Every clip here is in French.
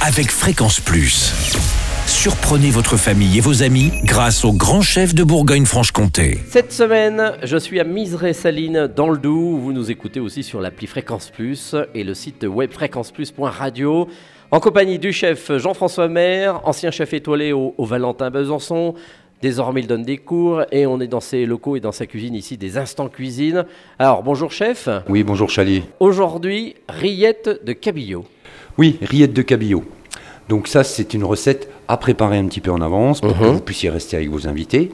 avec Fréquence Plus. Surprenez votre famille et vos amis grâce au grand chef de Bourgogne-Franche-Comté. Cette semaine, je suis à Miseré-Saline dans le Doubs. Vous nous écoutez aussi sur l'appli Fréquence Plus et le site web fréquenceplus.radio. En compagnie du chef Jean-François Maire, ancien chef étoilé au, au Valentin Besançon. Désormais, il donne des cours et on est dans ses locaux et dans sa cuisine ici, des instants cuisine. Alors, bonjour chef. Oui, bonjour Chali. Aujourd'hui, rillettes de cabillaud. Oui, rillettes de cabillaud. Donc ça, c'est une recette à préparer un petit peu en avance pour que Mhm. vous puissiez rester avec vos invités.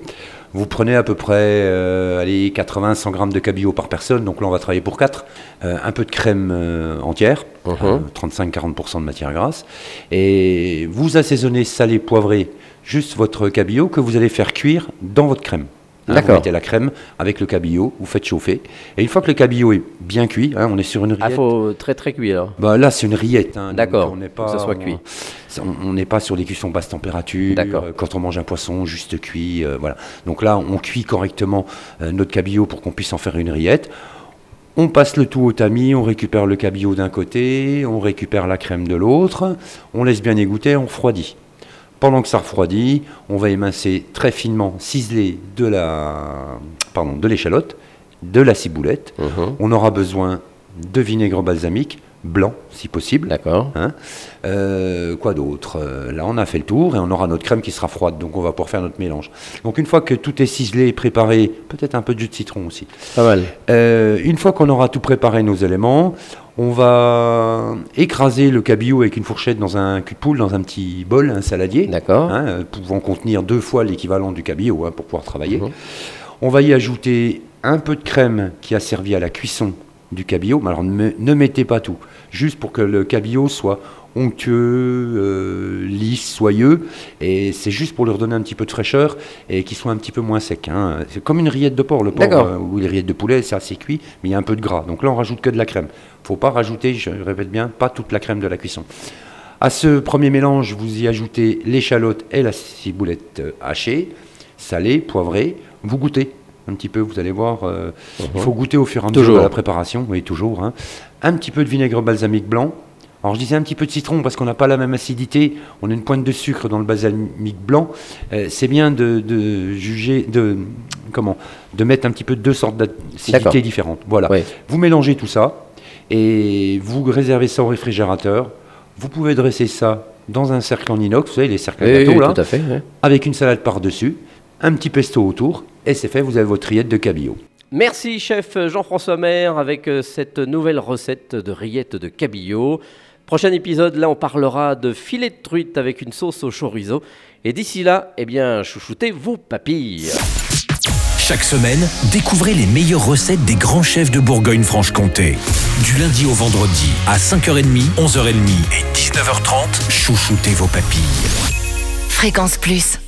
Vous prenez à peu près euh, allez, 80-100 grammes de cabillaud par personne, donc là on va travailler pour 4. un peu de crème euh, entière, Mhm. euh, 35-40% de matière grasse. Et vous assaisonnez salé, poivré, juste votre cabillaud que vous allez faire cuire dans votre crème. Hein. Vous mettez la crème avec le cabillaud, vous faites chauffer. Et une fois que le cabillaud est bien cuit, hein, on est sur une rillette. Ah, faut très très cuit alors. Bah là, c'est une rillette. hein, D'accord, On n'est pas, que ça soit cuit. on n'est pas sur des cuissons basse température. D'accord. euh, Quand on mange un poisson, juste cuit. euh, voilà. Donc là, on cuit correctement euh, notre cabillaud pour qu'on puisse en faire une rillette. On passe le tout au tamis, on récupère le cabillaud d'un côté, on récupère la crème de l'autre, on laisse bien égoutter, on refroidit. Pendant que ça refroidit, on va émincer très finement, ciseler de la, pardon, de l'échalote, de la ciboulette. Mhm. On aura besoin de vinaigre balsamique, blanc si possible. D'accord. Hein. Euh, quoi d'autre? Euh, Là, on a fait le tour et on aura notre crème qui sera froide, donc on va pouvoir faire notre mélange. Donc une fois que tout est ciselé, préparé, peut-être un peu de jus de citron aussi. Pas mal. Euh, une fois qu'on aura tout préparé nos éléments, on va écraser le cabillaud avec une fourchette dans un cul de poule, dans un petit bol, un saladier, D'accord. hein, euh, pouvant contenir deux fois l'équivalent du cabillaud hein, pour pouvoir travailler. Mhm. On va y ajouter un peu de crème qui a servi à la cuisson du cabillaud. Mais alors ne, me- ne mettez pas tout, juste pour que le cabillaud soit onctueux, euh, lisse, soyeux. Et c'est juste pour lui redonner un petit peu de fraîcheur et qu'il soit un petit peu moins sec. hein. C'est comme une rillette de porc, le porc euh, ou les rillettes de poulet, c'est assez cuit, mais il y a un peu de gras. Donc là, on rajoute que de la crème. faut pas rajouter, je répète bien, pas toute la crème de la cuisson. À ce premier mélange, vous y ajoutez l'échalote et la ciboulette euh, hachée, salée, poivrée. Vous goûtez un petit peu, vous allez voir. euh, Il faut goûter au fur et à mesure de la préparation, oui, toujours. hein. Un petit peu de vinaigre balsamique blanc. Alors je disais un petit peu de citron parce qu'on n'a pas la même acidité. On a une pointe de sucre dans le balsamique blanc. Euh, c'est bien de, de juger, de comment, de mettre un petit peu deux sortes d'acidité différentes. Voilà. Vous mélangez tout ça et vous réservez ça au réfrigérateur. Vous pouvez dresser ça dans un cercle en inox, vous savez, les cercles à Oui, gâteau, oui, là, tout à fait. avec une salade par-dessus, un petit pesto autour, et c'est fait, vous avez votre rillette de cabillaud. Merci chef Jean-François Maire avec euh, cette nouvelle recette de rillettes de cabillaud. Prochain épisode, là on parlera de filet de truite avec une sauce au chorizo. Et d'ici là, eh bien, chouchoutez vos papilles. Chaque semaine, découvrez les meilleures recettes des grands chefs de Bourgogne-Franche-Comté. Du lundi au vendredi, à 5h30, 11h30 et 19h30, chouchoutez vos papilles. Fréquence Plus.